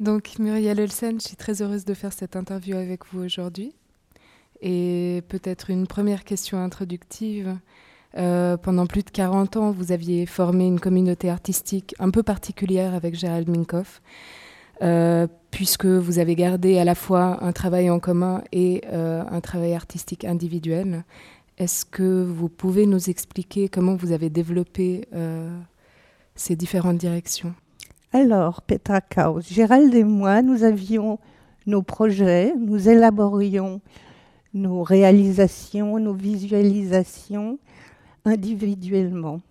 Donc Muriel Olsen, je suis très heureuse de faire cette interview avec vous aujourd'hui. Et peut-être une première question introductive. Euh, pendant plus de 40 ans, vous aviez formé une communauté artistique un peu particulière avec Gérald Minkoff, euh, puisque vous avez gardé à la fois un travail en commun et euh, un travail artistique individuel. Est-ce que vous pouvez nous expliquer comment vous avez développé ces différentes directions? Alors, Petra Kaus, Gérald et moi, nous avions nos projets, nous élaborions nos réalisations, nos visualisations individuellement.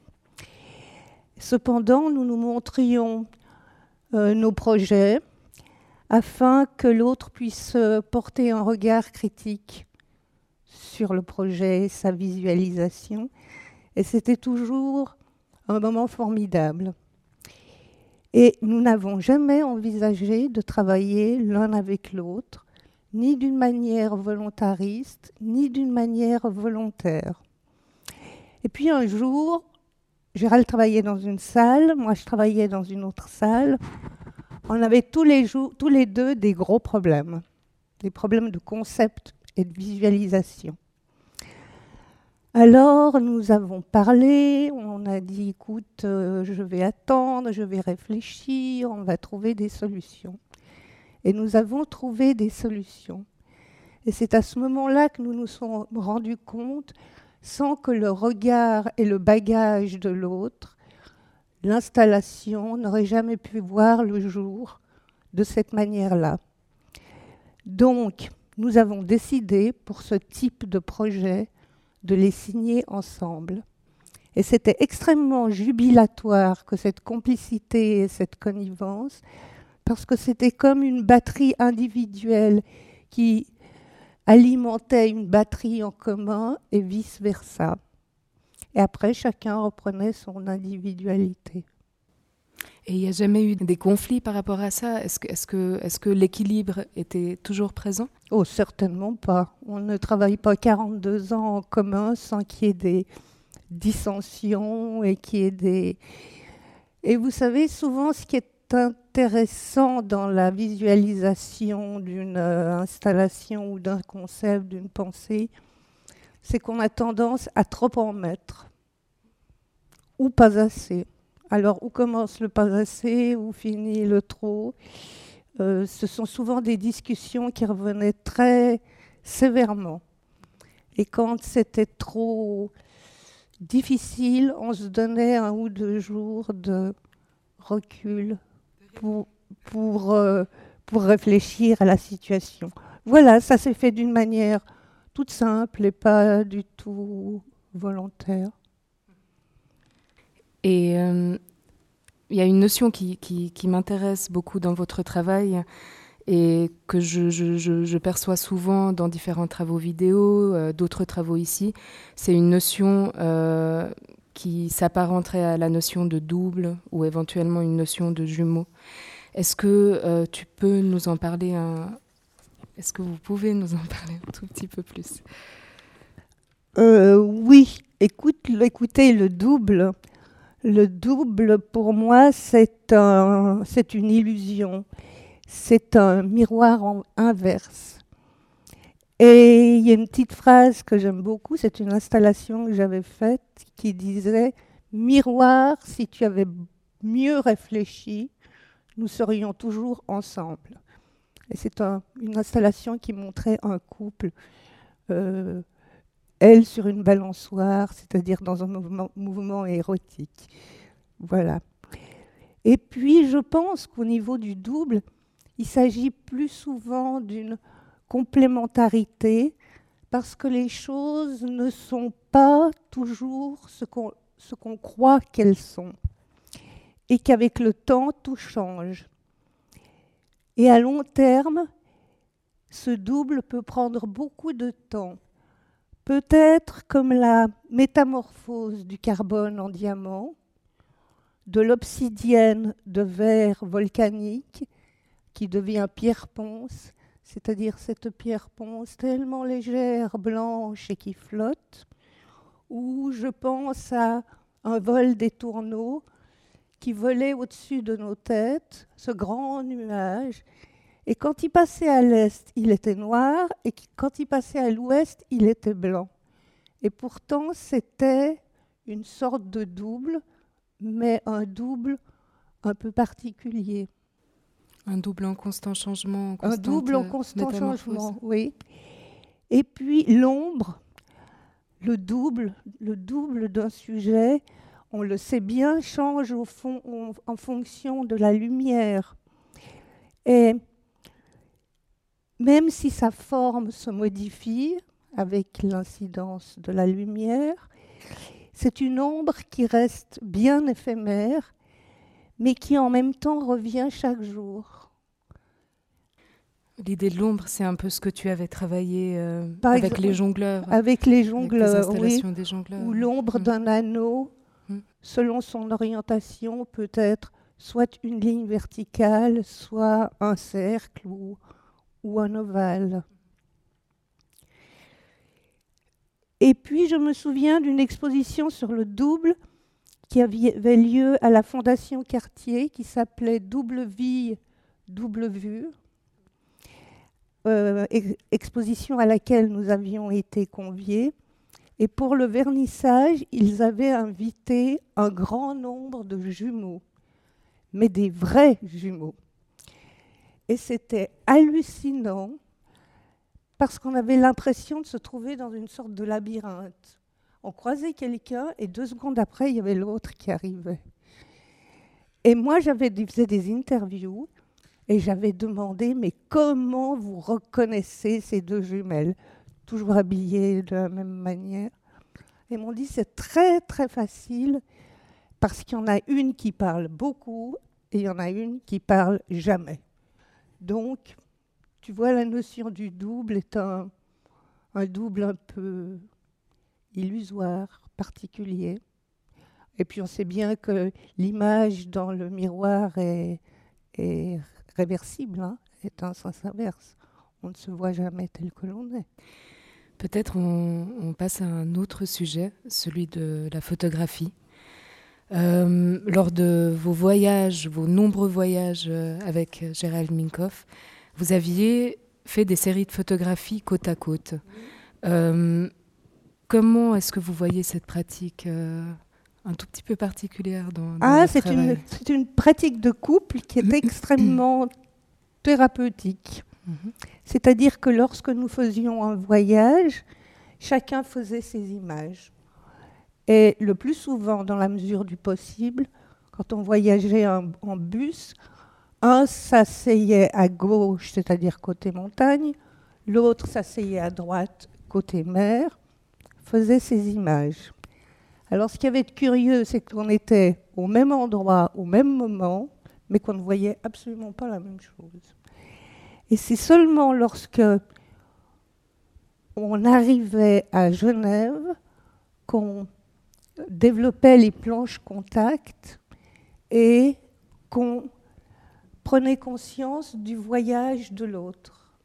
Cependant, nous nous montrions euh, nos projets afin que l'autre puisse euh, porter un regard critique sur le projet, sa visualisation. Et c'était toujours un moment formidable. Et nous n'avons jamais envisagé de travailler l'un avec l'autre, ni d'une manière volontariste, ni d'une manière volontaire. Et puis un jour, Gérald travaillait dans une salle, moi je travaillais dans une autre salle. On avait tous les, deux des gros problèmes, des problèmes de concept et de visualisation. Alors nous avons parlé, on a dit écoute, euh, je vais attendre, je vais réfléchir, on va trouver des solutions. Et nous avons trouvé des solutions. Et c'est à ce moment-là que nous nous sommes rendus compte sans que le regard et le bagage de l'autre, l'installation n'aurait jamais pu voir le jour de cette manière-là. Donc, nous avons décidé pour ce type de projet de les signer ensemble. Et c'était extrêmement jubilatoire que cette complicité et cette connivence, parce que c'était comme une batterie individuelle qui alimentait une batterie en commun et vice-versa. Et après, chacun reprenait son individualité. Et il n'y a jamais eu des conflits par rapport à ça? Est-ce que, l'équilibre était toujours présent? Oh, certainement pas. On ne travaille pas 42 ans en commun sans qu'il y ait des dissensions et qu'il y ait des... Et vous savez, souvent, ce qui est intéressant dans la visualisation d'une euh, installation ou d'un concept, d'une pensée, c'est qu'on a tendance à trop en mettre ou pas assez. Alors, où commence le pas assez, où finit le trop? Euh, Ce sont souvent des discussions qui revenaient très sévèrement. Et quand c'était trop difficile, on se donnait un ou deux jours de recul pour, pour, euh, pour réfléchir à la situation. Voilà, ça s'est fait d'une manière toute simple et pas du tout volontaire. Et euh, il y a une notion qui, m'intéresse beaucoup dans votre travail et que je, perçois souvent dans différents travaux vidéo, euh, d'autres travaux ici. C'est une notion qui s'apparenterait à la notion de double ou éventuellement une notion de jumeau. Est-ce que euh, tu peux nous en parler un... Est-ce que vous pouvez nous en parler un tout petit peu plus? Euh, Oui, Écoute, écoutez, le double, le double pour moi c'est un, c'est une illusion, c'est un miroir inverse. Et il y a une petite phrase que j'aime beaucoup, c'est une installation que j'avais faite qui disait Miroir, si tu avais mieux réfléchi, nous serions toujours ensemble. Et c'est une installation qui montrait un couple, euh, elle sur une balançoire, c'est-à-dire dans un mouvement, érotique. Voilà. Et puis, je pense qu'au niveau du double, il s'agit plus souvent d'une complémentarité, parce que les choses ne sont pas toujours ce qu'on croit qu'elles sont, et qu'avec le temps, tout change. Et à long terme, ce double peut prendre beaucoup de temps. Peut-être comme la métamorphose du carbone en diamant, de l'obsidienne de verre volcanique qui devient pierre ponce, c'est-à-dire cette pierre ponce tellement légère, blanche et qui flotte, ou je pense à un vol des tourneaux qui volait au-dessus de nos têtes, ce grand nuage. Et quand il passait à l'est, il était noir, et quand il passait à l'ouest, il était blanc. Et pourtant, c'était une sorte de double, mais un double un peu particulier. Un double en constant changement. un double en constant changement, oui. Et puis l'ombre, le double, le double d'un sujet, on le sait bien, change au fond, en fonction de la lumière. Et même si sa forme se modifie avec l'incidence de la lumière, c'est une ombre qui reste bien éphémère, mais qui en même temps revient chaque jour. L'idée de l'ombre, c'est un peu ce que tu avais travaillé euh, avec les jongleurs. Avec les jongleurs, oui. Ou l'ombre mm. d'un anneau, mm. selon son orientation, peut être soit une ligne verticale, soit un cercle ou, ou un ovale. Et puis, je me souviens d'une exposition sur le double qui avait lieu à la Fondation Cartier, qui s'appelait Double vie, double vue euh, exposition à laquelle nous avions été conviés. Et pour le vernissage, ils avaient invité un grand nombre de jumeaux, mais des vrais jumeaux. Et c'était hallucinant parce qu'on avait l'impression de se trouver dans une sorte de labyrinthe. On croisait quelqu'un et deux secondes après, il y avait l'autre qui arrivait. Et moi, j'avais fait des interviews et j'avais demandé, mais comment vous reconnaissez ces deux jumelles, toujours habillées de la même manière Et m'ont dit, c'est très très facile, parce qu'il y en a une qui parle beaucoup et il y en a une qui parle jamais. Donc, tu vois, la notion du double est un, double un peu illusoire, particulier. Et puis on sait bien que l'image dans le miroir est, est réversible, hein, est un sens inverse. On ne se voit jamais tel que l'on est. Peut-être on, passe à un autre sujet, celui de la photographie. Euh, lors de vos voyages, vos nombreux voyages euh, avec Gérald Minkoff, vous aviez fait des séries de photographies côte à côte. Euh, comment est-ce que vous voyez cette pratique un tout petit peu particulière dans, Ah, c'est une, une, pratique de couple qui est extrêmement thérapeutique. Mhm. C'est-à-dire que lorsque nous faisions un voyage, chacun faisait ses images. Et le plus souvent, dans la mesure du possible, quand on voyageait en, bus, un s'asseyait à gauche, c'est-à-dire côté montagne, l'autre s'asseyait à droite, côté mer, faisait ses images. Alors ce qui avait de curieux, c'est qu'on était au même endroit, au même moment, mais qu'on ne voyait absolument pas la même chose. Et c'est seulement lorsque on arrivait à Genève qu'on développait les planches contact et qu'on prenait conscience du voyage de l'autre,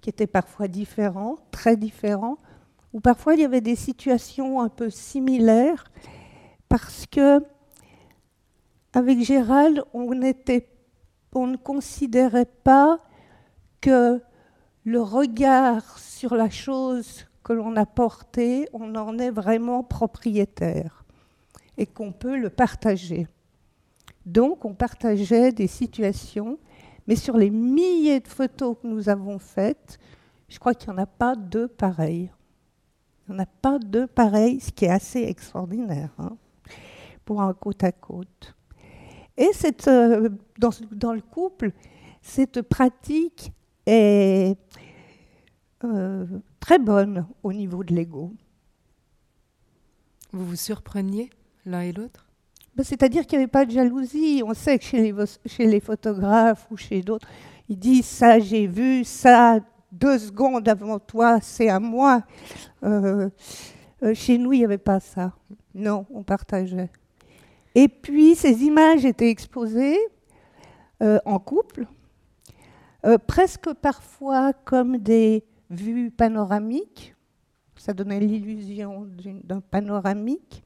qui était parfois différent, très différent, où parfois il y avait des situations un peu similaires, parce que avec Gérald, on ne considérait pas que le regard sur la chose que l'on a portée, on en est vraiment propriétaire et qu'on peut le partager. Donc on partageait des situations, mais sur les milliers de photos que nous avons faites, je crois qu'il n'y en a pas deux pareilles. Il n'y en a pas deux pareils, ce qui est assez extraordinaire hein, pour un côte à côte. Et cette, euh, dans, le couple, cette pratique est euh, très bonne au niveau de l'ego. Vous vous surpreniez l'un et l'autre? C'est-à-dire qu'il n'y avait pas de jalousie. On sait que chez les, chez les photographes ou chez d'autres, ils disent ça j'ai vu, ça deux secondes avant toi, c'est à moi. Euh, euh, chez nous, il n'y avait pas ça. Non, on partageait. Et puis, ces images étaient exposées euh, en couple, presque parfois comme des vues panoramiques. Ça donnait l'illusion d'un panoramique.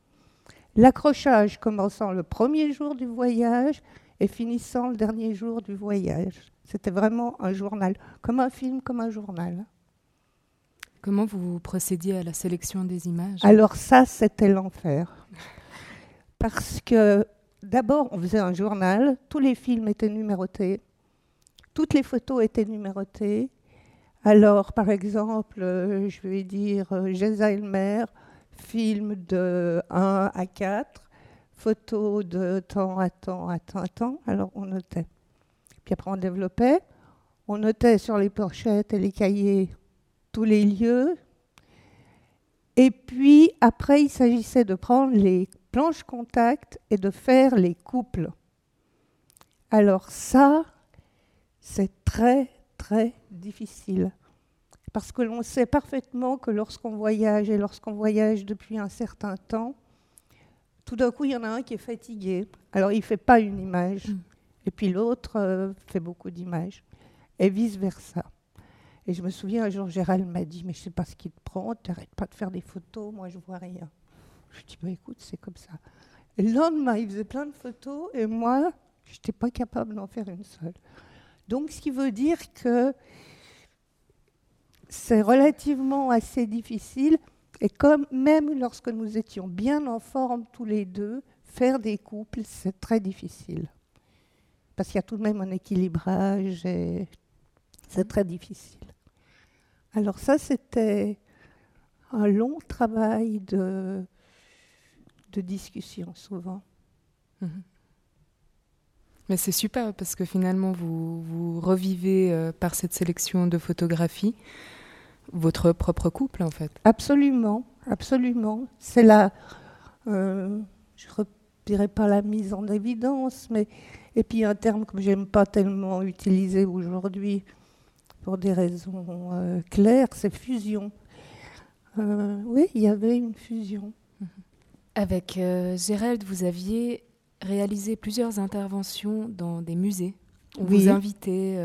L'accrochage commençant le premier jour du voyage et finissant le dernier jour du voyage. C'était vraiment un journal, comme un film, comme un journal. Comment vous procédiez à la sélection des images? Alors ça, c'était l'enfer. Parce que d'abord, on faisait un journal, tous les films étaient numérotés, toutes les photos étaient numérotées. Alors, par exemple, euh, je vais dire euh, Elmer, film de 1 à 4, photo de temps à temps à temps à temps. Alors, on notait. Puis après, on développait. On notait sur les pochettes et les cahiers tous les lieux. Et puis, après, il s'agissait de prendre les planches contact et de faire les couples. Alors ça, c'est très, très difficile. Parce que l'on sait parfaitement que lorsqu'on voyage et lorsqu'on voyage depuis un certain temps, tout d'un coup, il y en a un qui est fatigué. Alors, il ne fait pas une image. Mm. Et puis l'autre euh, fait beaucoup d'images. Et vice-versa. Et je me souviens, un jour, Gérald m'a dit, mais je ne sais pas ce qui te prend, tu n'arrêtes pas de faire des photos, moi je vois rien. Je dis, bah, écoute, c'est comme ça. Et le lendemain, il faisait plein de photos, et moi, je n'étais pas capable d'en faire une seule. Donc, ce qui veut dire que c'est relativement assez difficile, et comme même lorsque nous étions bien en forme tous les deux, faire des couples, c'est très difficile. Parce qu'il y a tout de même un équilibrage et c'est très difficile. Alors ça, c'était un long travail de, discussion souvent. Mhm. Mais c'est super parce que finalement, vous, vous revivez euh, par cette sélection de photographies votre propre couple, en fait. Absolument, absolument. C'est la, euh, je ne dirais pas la mise en évidence, mais et puis un terme que j'aime pas tellement utiliser aujourd'hui, pour des raisons euh, claires, c'est fusion. Euh, oui, il y avait une fusion. Mhm. Avec euh, Gérald, vous aviez réalisé plusieurs interventions dans des musées. On vous invitait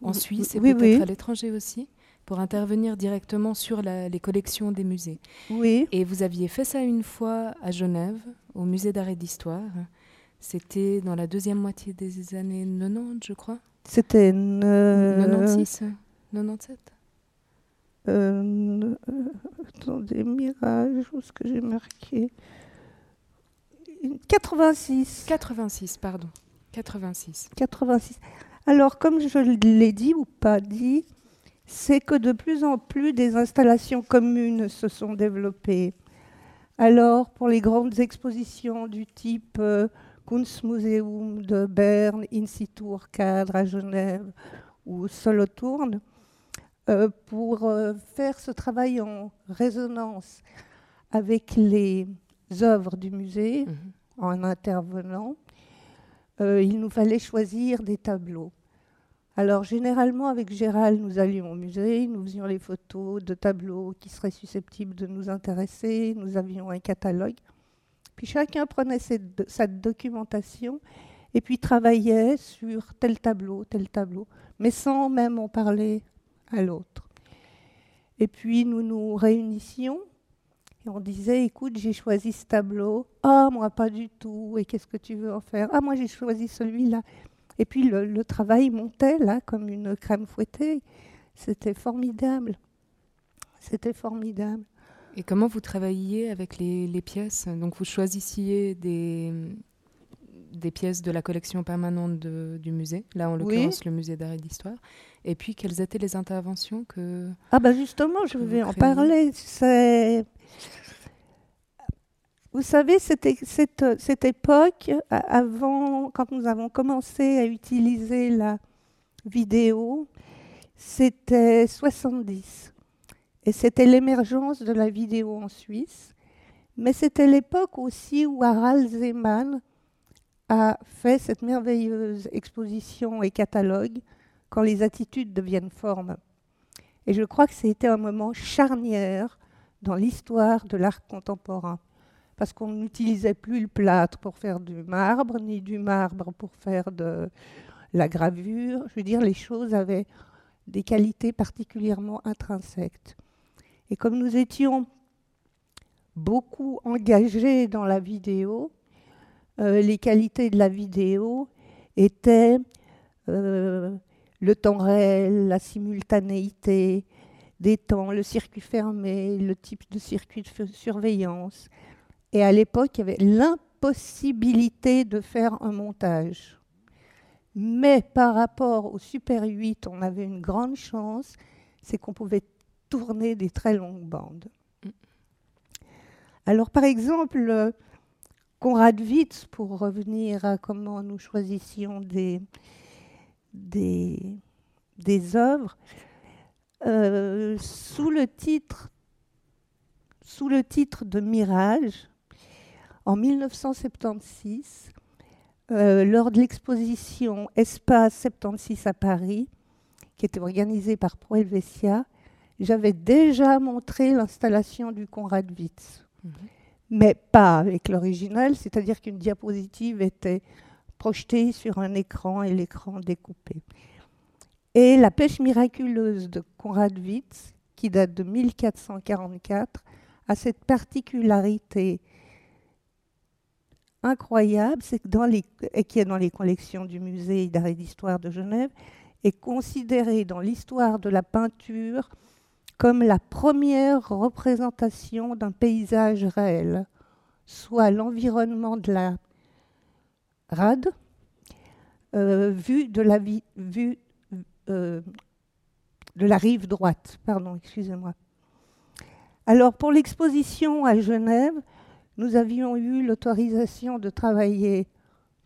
en Suisse et peut-être à l'étranger aussi pour intervenir directement sur les collections des musées. Oui. Et vous aviez fait ça une fois à Genève, au musée d'art et d'histoire. C'était dans la deuxième moitié des années 90, je crois. C'était... 96 97 euh, Attendez, Mirage, où est-ce que j'ai marqué? 86. 86, pardon. 86. 86. Alors, comme je l'ai dit ou pas dit, c'est que de plus en plus des installations communes se sont développées. Alors, pour les grandes expositions du type euh, Kunstmuseum de Berne, Insitur Cadre à Genève ou Solothurn, euh, pour euh, faire ce travail en résonance avec les œuvres du musée, mhm. en intervenant, il nous fallait choisir des tableaux. Alors généralement avec Gérald, nous allions au musée, nous faisions les photos de tableaux qui seraient susceptibles de nous intéresser, nous avions un catalogue. Puis chacun prenait sa documentation et puis travaillait sur tel tableau, tel tableau, mais sans même en parler à l'autre. Et puis nous nous réunissions et on disait, écoute, j'ai choisi ce tableau. Ah, moi pas du tout. Et qu'est-ce que tu veux en faire? Ah, moi j'ai choisi celui-là. Et puis le, le, travail montait là comme une crème fouettée. C'était formidable. C'était formidable. Et comment vous travailliez avec les, pièces? Donc vous choisissiez des, des pièces de la collection permanente du musée, là en l'occurrence le musée d'art et d'histoire. Et puis quelles étaient les interventions que... Ah ben justement, je vais en parler. C'est... Vous savez, cette, cette, époque, avant, quand nous avons commencé à utiliser la vidéo, c'était 70. Et c'était l'émergence de la vidéo en Suisse. Mais c'était l'époque aussi où Harald Zeman a fait cette merveilleuse exposition et catalogue quand les attitudes deviennent formes. Et je crois que c'était un moment charnière dans l'histoire de l'art contemporain. Parce qu'on n'utilisait plus le plâtre pour faire du marbre, ni du marbre pour faire de la gravure. Je veux dire, les choses avaient des qualités particulièrement intrinsèques. Et comme nous étions beaucoup engagé dans la vidéo. Euh, les qualités de la vidéo étaient euh, le temps réel, la simultanéité des temps, le circuit fermé, le type de circuit de surveillance. Et à l'époque, il y avait l'impossibilité de faire un montage. Mais par rapport au Super 8, on avait une grande chance, c'est qu'on pouvait tourner des très longues bandes. Alors par exemple, Conrad Witz, pour revenir à comment nous choisissions des, des, des œuvres, euh, sous, le titre, sous le titre de Mirage, en 1976, euh, lors de l'exposition Espace 76 à Paris, qui était organisée par Pro Helvetia, j'avais déjà montré l'installation du Conrad Witz, mhm. mais pas avec l'original, c'est-à-dire qu'une diapositive était projetée sur un écran et l'écran découpé. Et la pêche miraculeuse de Conrad Witz, qui date de 1444, a cette particularité incroyable, c'est que dans les, et qui est dans les collections du musée d'art et d'histoire de Genève, est considérée dans l'histoire de la peinture comme la première représentation d'un paysage réel, soit l'environnement de la rade, euh, vu de la euh, de la rive droite. Pardon, excusez-moi. Alors, pour l'exposition à Genève, nous avions eu l'autorisation de travailler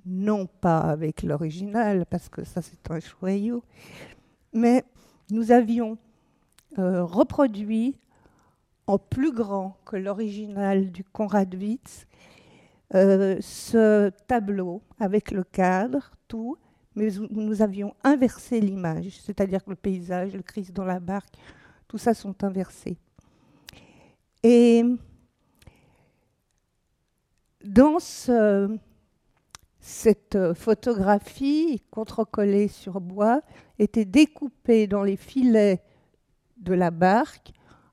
non pas avec l'original, parce que ça c'est un joyau, mais nous avions euh, reproduit en plus grand que l'original du Conrad Witz euh, ce tableau avec le cadre, tout, mais nous avions inversé l'image, c'est-à-dire que le paysage, le Christ dans la barque, tout ça sont inversés. Et dans cette photographie contre-collée sur bois était découpé dans les filets de la barque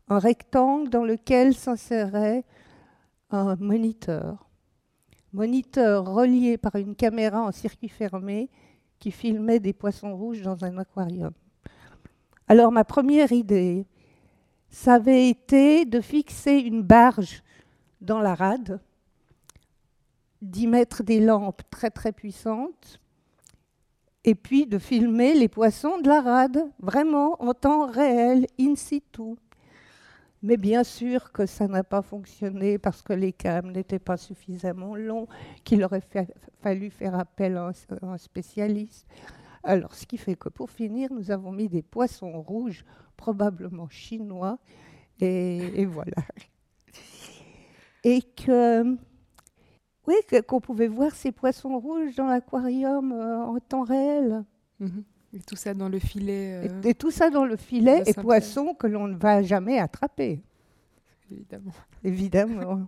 un rectangle dans lequel s'insérait un moniteur. Moniteur relié par une caméra en circuit fermé qui filmait des poissons rouges dans un aquarium. Alors ma première idée, ça avait été de fixer une barge dans la rade, d'y mettre des lampes très très puissantes, et puis de filmer les poissons de la rade, vraiment en temps réel, in situ. Mais bien sûr que ça n'a pas fonctionné parce que les câbles n'étaient pas suffisamment longs, qu'il aurait fallu faire appel à un, spécialiste. Alors, ce qui fait que pour finir, nous avons mis des poissons rouges, probablement chinois, et, voilà. Et que, oui, qu'on pouvait voir ces poissons rouges dans l'aquarium euh, en temps réel. Mhm. Et tout ça dans le filet. Euh, et, tout ça dans le filet, et poissons que l'on ne va jamais attraper. Évidemment. Évidemment.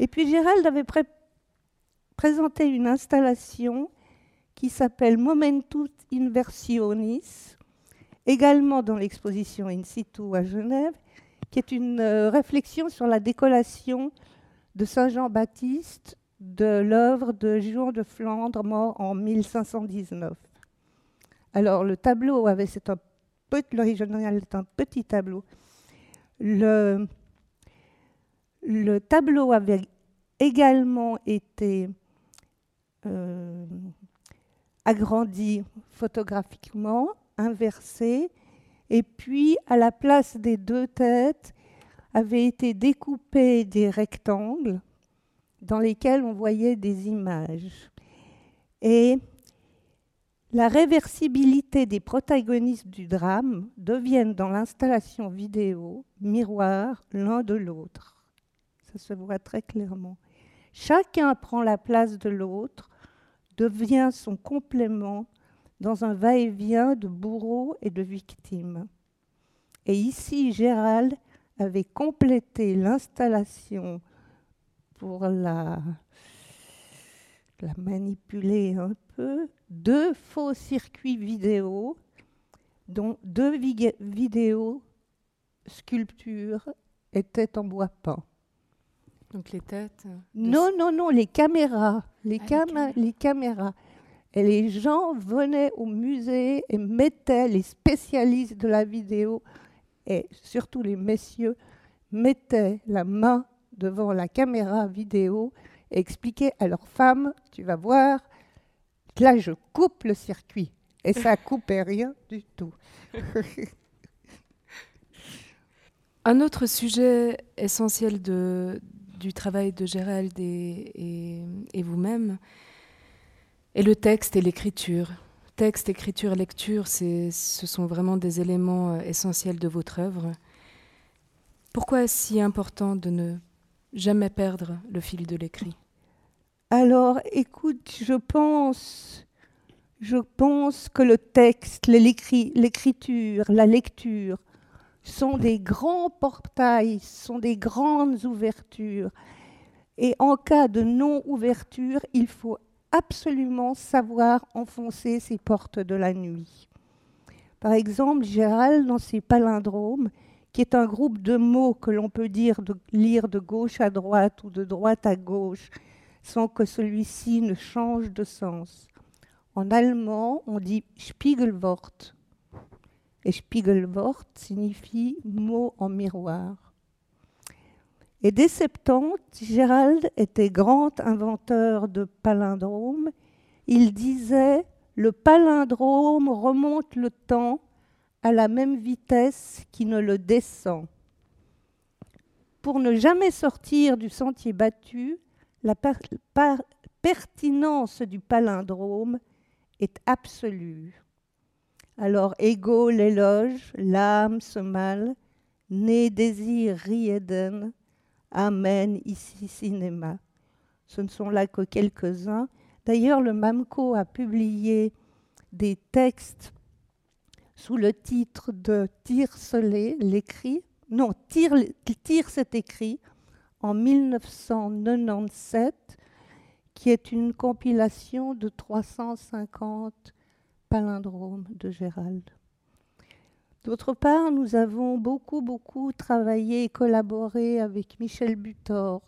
et puis Gérald avait présenté une installation qui s'appelle Momentus Inversionis, également dans l'exposition In situ à Genève, qui est une euh, réflexion sur la décollation de Saint Jean-Baptiste de l'œuvre de Jean de Flandre, mort en 1519. Alors, le tableau avait, c'est un est un petit tableau. Le, le tableau avait également été euh, agrandi photographiquement, inversé, et puis à la place des deux têtes avaient été découpés des rectangles dans lesquels on voyait des images. Et la réversibilité des protagonistes du drame deviennent dans l'installation vidéo miroir l'un de l'autre. Ça se voit très clairement. Chacun prend la place de l'autre, devient son complément dans un va-et-vient de bourreau et de victime. Et ici, Gérald avait complété l'installation pour la, la manipuler un peu deux faux circuits vidéo, dont deux vidéos sculptures étaient en bois peint. Donc les têtes euh, Non, non, non, les caméras. Les, ah, les caméras. Et les gens venaient au musée et mettaient, les spécialistes de la vidéo, et surtout les messieurs, mettaient la main devant la caméra vidéo et expliquaient à leurs femmes, tu vas voir, là je coupe le circuit. Et ça coupait rien du tout. Un autre sujet essentiel de, du travail de Gérald et, et, vous-même est le texte et l'écriture. Texte, écriture, lecture, ce sont vraiment des éléments euh, essentiels de votre œuvre. Pourquoi est-ce si important de ne jamais perdre le fil de l'écrit? Alors, écoute, je pense, je pense que le texte, l'écriture, la lecture, sont des grands portails, sont des grandes ouvertures. Et en cas de non-ouverture, il faut absolument savoir enfoncer ces portes de la nuit. Par exemple, Gérald, dans ses palindromes, qui est un groupe de mots que l'on peut lire de gauche à droite ou de droite à gauche, sans que celui-ci ne change de sens. En allemand, on dit Spiegelwort, et Spiegelwort signifie mot en miroir. Et dès 70, Gérald était grand inventeur de palindromes. Il disait Le palindrome remonte le temps à la même vitesse qui ne le descend. Pour ne jamais sortir du sentier battu, la pertinence du palindrome est absolue. Alors, ego l'éloge, l'âme se mal, né désir rieden, amen ici cinéma. Ce ne sont là que quelques-uns. D'ailleurs, le MAMCO a publié des textes sous le titre de Tire-Solé, l'écrit. Non, Tire, Tire c'est écrit en 1997, qui est une compilation de 350 palindrome de Gérald. D'autre part, nous avons beaucoup, beaucoup travaillé et collaboré avec Michel Butor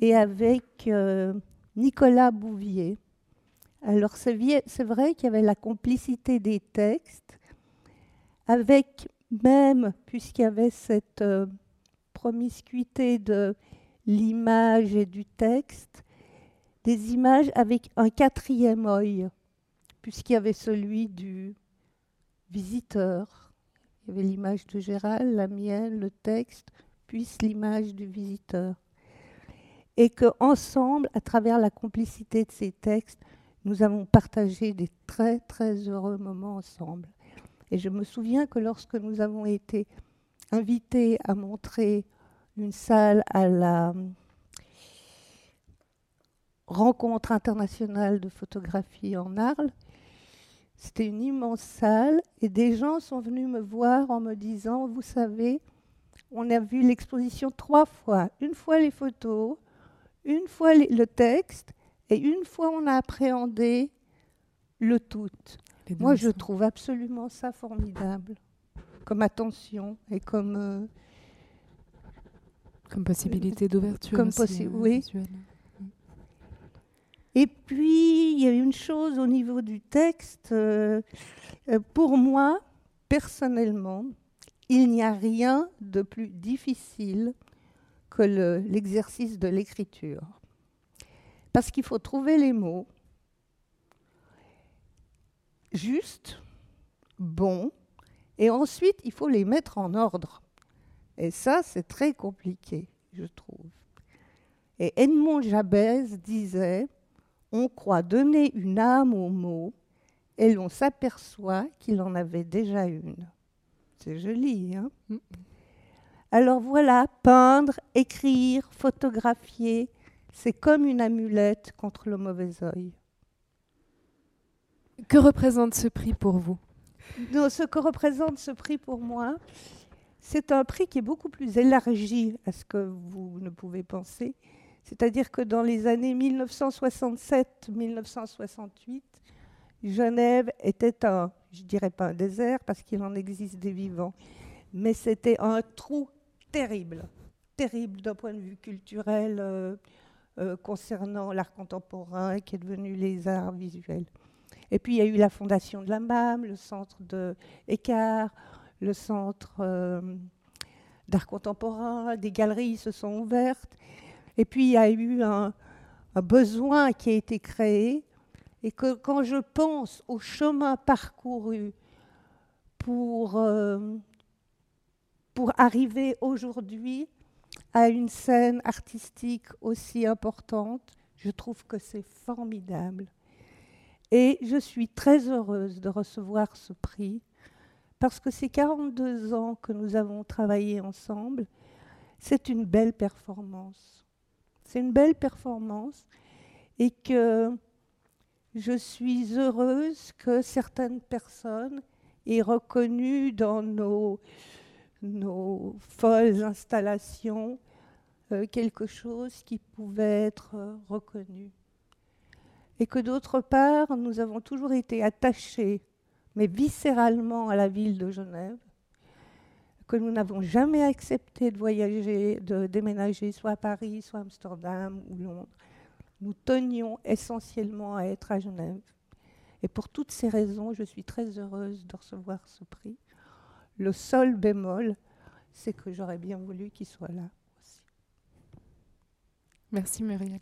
et avec euh, Nicolas Bouvier. Alors, c'est vrai qu'il y avait la complicité des textes, avec même, puisqu'il y avait cette euh, promiscuité de l'image et du texte, des images avec un quatrième œil puisqu'il y avait celui du visiteur. Il y avait l'image de Gérald, la mienne, le texte, puis l'image du visiteur. Et qu'ensemble, à travers la complicité de ces textes, nous avons partagé des très très heureux moments ensemble. Et je me souviens que lorsque nous avons été invités à montrer une salle à la rencontre internationale de photographie en Arles, c'était une immense salle et des gens sont venus me voir en me disant, vous savez, on a vu l'exposition trois fois. Une fois les photos, une fois le texte et une fois on a appréhendé le tout. Moi, je trouve absolument ça formidable comme attention et comme... Euh, comme possibilité d'ouverture. Comme possible, euh, oui. Et puis, il y a une chose au niveau du texte. Euh, euh, pour moi, personnellement, il n'y a rien de plus difficile que l'exercice de l'écriture. Parce qu'il faut trouver les mots justes, bons, et ensuite, il faut les mettre en ordre. Et ça, c'est très compliqué, je trouve. Et Edmond Jabez disait on croit donner une âme au mot et l'on s'aperçoit qu'il en avait déjà une. C'est joli, hein mm. Alors voilà, peindre, écrire, photographier, c'est comme une amulette contre le mauvais œil. Que représente ce prix pour vous? Ce que représente ce prix pour moi, c'est un prix qui est beaucoup plus élargi à ce que vous ne pouvez penser. C'est-à-dire que dans les années 1967-1968, Genève était un, je dirais pas un désert parce qu'il en existe des vivants, mais c'était un trou terrible, terrible d'un point de vue culturel euh, euh, concernant l'art contemporain qui est devenu les arts visuels. Et puis il y a eu la fondation de la MAM, le centre de Écart, le centre euh, d'art contemporain, des galeries se sont ouvertes. Et puis il y a eu un, besoin qui a été créé. Et que quand je pense au chemin parcouru pour, euh, pour arriver aujourd'hui à une scène artistique aussi importante, je trouve que c'est formidable. Et je suis très heureuse de recevoir ce prix parce que ces 42 ans que nous avons travaillé ensemble, c'est une belle performance. C'est une belle performance et que je suis heureuse que certaines personnes aient reconnu dans nos, folles installations euh, quelque chose qui pouvait être euh, reconnu. Et que d'autre part, nous avons toujours été attachés, mais viscéralement, à la ville de Genève, que nous n'avons jamais accepté de voyager, de déménager soit à Paris, soit à Amsterdam ou Londres. Nous tenions essentiellement à être à Genève. Et pour toutes ces raisons, je suis très heureuse de recevoir ce prix. Le seul bémol, c'est que j'aurais bien voulu qu'il soit là aussi. Merci Muriel.